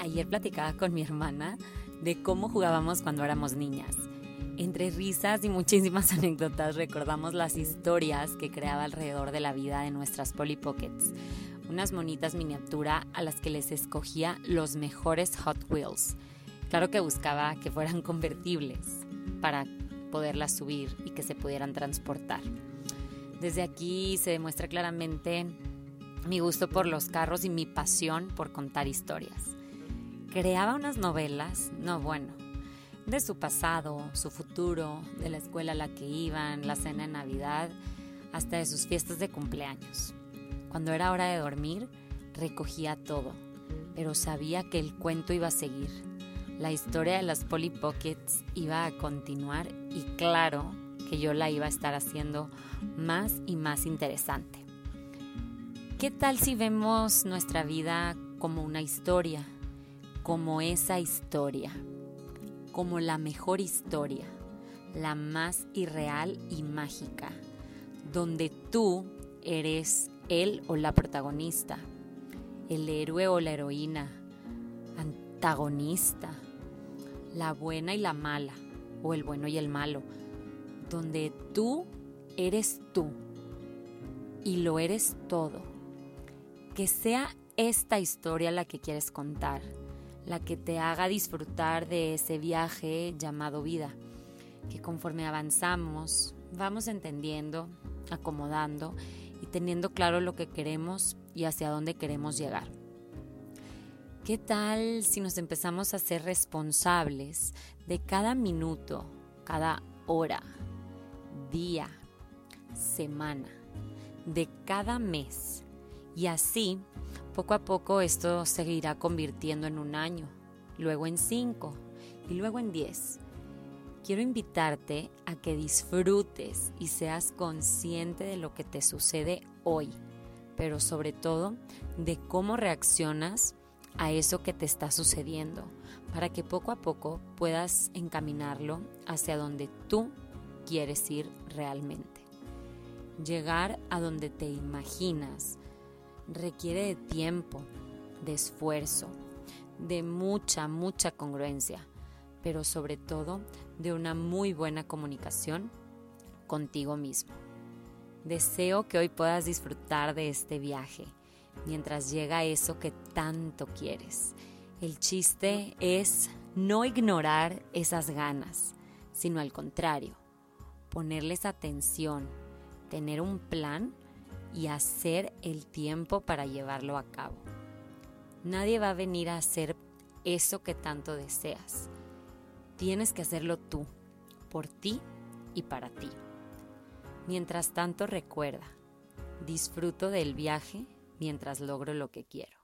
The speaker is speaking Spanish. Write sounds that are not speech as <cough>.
Ayer platicaba con mi hermana de cómo jugábamos cuando éramos niñas. Entre risas y muchísimas <laughs> anécdotas recordamos las historias que creaba alrededor de la vida de nuestras Polly Pockets, unas monitas miniatura a las que les escogía los mejores Hot Wheels. Claro que buscaba que fueran <laughs> convertibles para poderlas subir y que se pudieran transportar. Desde aquí se demuestra claramente mi gusto por los carros y mi pasión por contar historias. Creaba unas novelas, no bueno, de su pasado, su futuro, de la escuela a la que iban, la cena de Navidad, hasta de sus fiestas de cumpleaños. Cuando era hora de dormir, recogía todo, pero sabía que el cuento iba a seguir. La historia de las Polly Pockets iba a continuar y claro que yo la iba a estar haciendo más y más interesante. ¿Qué tal si vemos nuestra vida como una historia, como esa historia, como la mejor historia, la más irreal y mágica, donde tú eres él o la protagonista, el héroe o la heroína, antagonista, la buena y la mala, o el bueno y el malo, donde tú eres tú y lo eres todo. Que sea esta historia la que quieres contar, la que te haga disfrutar de ese viaje llamado vida, que conforme avanzamos vamos entendiendo, acomodando y teniendo claro lo que queremos y hacia dónde queremos llegar. ¿Qué tal si nos empezamos a ser responsables de cada minuto, cada hora, día, semana, de cada mes. Y así, poco a poco esto se irá convirtiendo en un año, luego en cinco y luego en diez. Quiero invitarte a que disfrutes y seas consciente de lo que te sucede hoy, pero sobre todo de cómo reaccionas a eso que te está sucediendo, para que poco a poco puedas encaminarlo hacia donde tú quieres ir realmente. Llegar a donde te imaginas requiere de tiempo, de esfuerzo, de mucha, mucha congruencia, pero sobre todo de una muy buena comunicación contigo mismo. Deseo que hoy puedas disfrutar de este viaje mientras llega eso que tanto quieres. El chiste es no ignorar esas ganas, sino al contrario, ponerles atención, tener un plan y hacer el tiempo para llevarlo a cabo. Nadie va a venir a hacer eso que tanto deseas. Tienes que hacerlo tú, por ti y para ti. Mientras tanto recuerda, disfruto del viaje mientras logro lo que quiero.